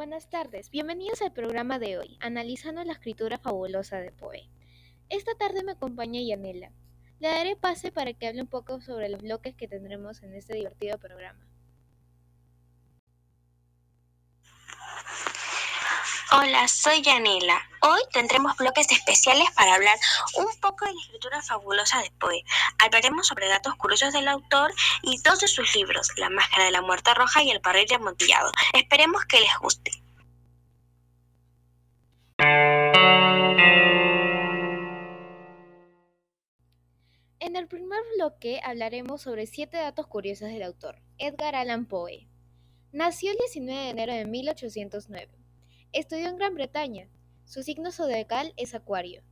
Buenas tardes, bienvenidos al programa de hoy, analizando la escritura fabulosa de Poe. Esta tarde me acompaña Yanela. Le daré pase para que hable un poco sobre los bloques que tendremos en este divertido programa. Hola, soy Yanela. Hoy tendremos bloques especiales para hablar un poco de la escritura fabulosa de Poe. Hablaremos sobre datos curiosos del autor y dos de sus libros, La Máscara de la Muerte Roja y El Barril Amontillado. Esperemos que les guste. En el primer bloque hablaremos sobre siete datos curiosos del autor, Edgar Allan Poe. Nació el 19 de enero de 1809. Estudió en Gran Bretaña. Su signo zodiacal es Acuario.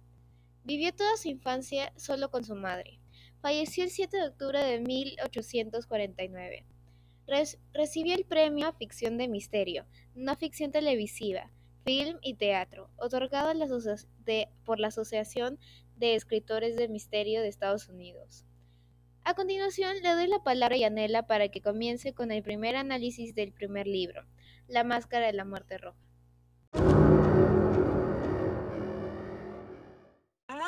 Vivió toda su infancia solo con su madre. Falleció el 7 de octubre de 1849. recibió el premio a ficción de misterio, no ficción televisiva, film y teatro, otorgado por la Asociación de Escritores de Misterio de Estados Unidos. A continuación, le doy la palabra a Yanela para que comience con el primer análisis del primer libro, La Máscara de la Muerte Roja.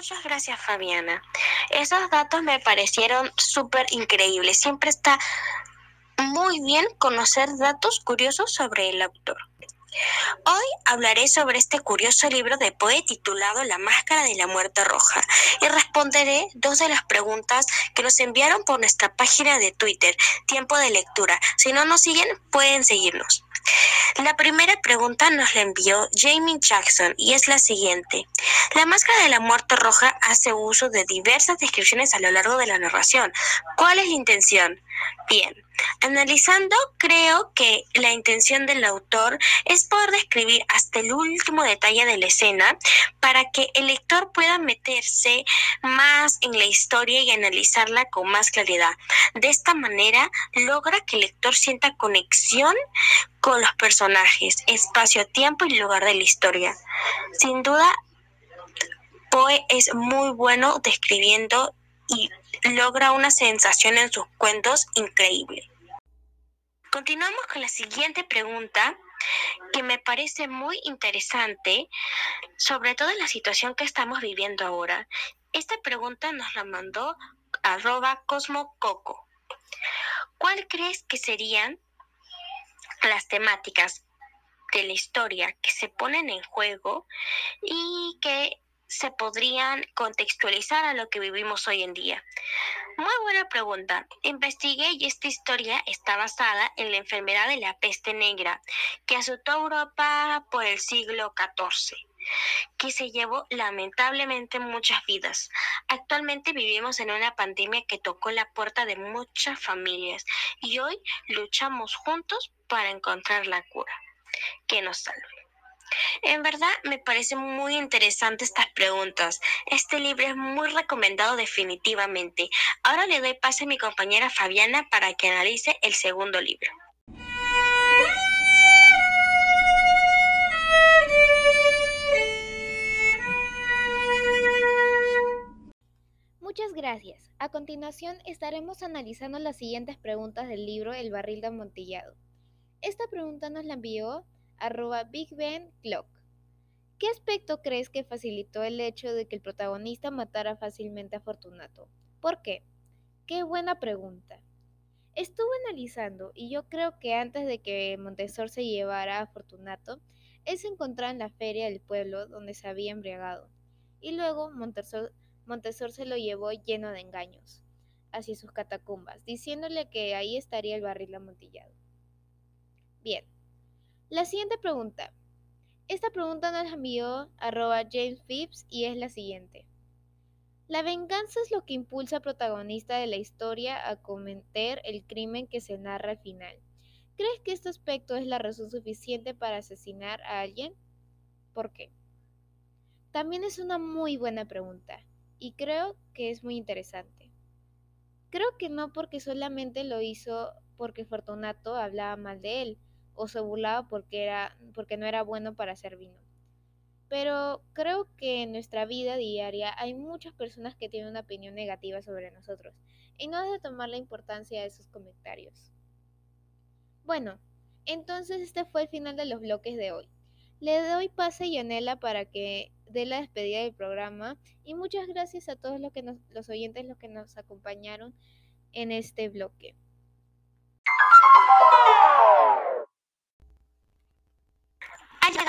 Muchas gracias Fabiana. Esos datos me parecieron súper increíbles. Siempre está muy bien conocer datos curiosos sobre el autor. Hoy hablaré sobre este curioso libro de Poe titulado La Máscara de la Muerte Roja y responderé dos de las preguntas que nos enviaron por nuestra página de Twitter, Tiempo de Lectura. Si no nos siguen, pueden seguirnos. La primera pregunta nos la envió Jamie Jackson y es la siguiente. La máscara de la muerte roja hace uso de diversas descripciones a lo largo de la narración. ¿Cuál es la intención? Bien, analizando, creo que la intención del autor es poder describir hasta el último detalle de la escena para que el lector pueda meterse más en la historia y analizarla con más claridad. De esta manera, logra que el lector sienta conexión con los personajes, espacio, tiempo y lugar de la historia. Sin duda, Poe es muy bueno describiendo y logra una sensación en sus cuentos increíble. Continuamos con la siguiente pregunta que me parece muy interesante, sobre todo en la situación que estamos viviendo ahora. Esta pregunta nos la mandó arroba cosmococo. ¿Cuál crees que serían las temáticas de la historia que se ponen en juego y que se podrían contextualizar a lo que vivimos hoy en día? Muy buena pregunta. Investigué y esta historia está basada en la enfermedad de la peste negra que azotó a Europa por el siglo XIV que se llevó lamentablemente muchas vidas. Actualmente vivimos en una pandemia que tocó la puerta de muchas familias y hoy luchamos juntos para encontrar la cura que nos salve. En verdad me parecen muy interesantes estas preguntas. Este libro es muy recomendado definitivamente. Ahora le doy pase a mi compañera Fabiana para que analice el segundo libro. Muchas gracias. A continuación estaremos analizando las siguientes preguntas del libro El barril de amontillado. Esta pregunta nos la envió arroba Big Ben Clock. ¿Qué aspecto crees que facilitó el hecho de que el protagonista matara fácilmente a Fortunato? ¿Por qué? Qué buena pregunta. Estuve analizando y yo creo que antes de que Montesor se llevara a Fortunato, él se encontraba en la feria del pueblo donde se había embriagado. Y luego Montesor, Montesor se lo llevó lleno de engaños hacia sus catacumbas, diciéndole que ahí estaría el barril amontillado. Bien, la siguiente pregunta. Esta pregunta nos envió arroba James Phipps y es la siguiente. La venganza es lo que impulsa al protagonista de la historia a cometer el crimen que se narra al final. ¿Crees que este aspecto es la razón suficiente para asesinar a alguien? ¿Por qué? También es una muy buena pregunta y creo que es muy interesante. Creo que no porque solamente lo hizo porque Fortunato hablaba mal de él, o se burlaba porque, era, porque no era bueno para hacer vino. Pero creo que en nuestra vida diaria hay muchas personas que tienen una opinión negativa sobre nosotros y no es de tomar la importancia de sus comentarios. Bueno, Entonces este fue el final de los bloques de hoy. Le doy pase a Yanela para que dé la despedida del programa y muchas gracias a todos los, que los oyentes los que nos acompañaron en este bloque.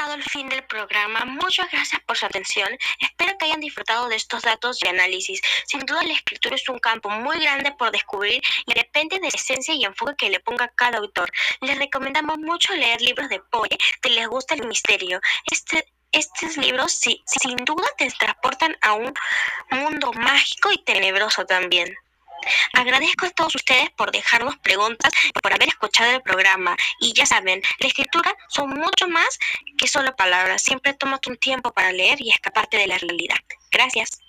Llegado el fin del programa. Muchas gracias por su atención. Espero que hayan disfrutado de estos datos y análisis. Sin duda la escritura es un campo muy grande por descubrir y depende de la esencia y enfoque que le ponga cada autor. Les recomendamos mucho leer libros de Poe si les gusta el misterio. Este estos libros sin duda te transportan a un mundo mágico y tenebroso también. Agradezco a todos ustedes por dejarnos preguntas, por haber escuchado el programa. Y ya saben, la escritura son mucho más que solo palabras. Siempre tómate un tiempo para leer y escaparte de la realidad. Gracias.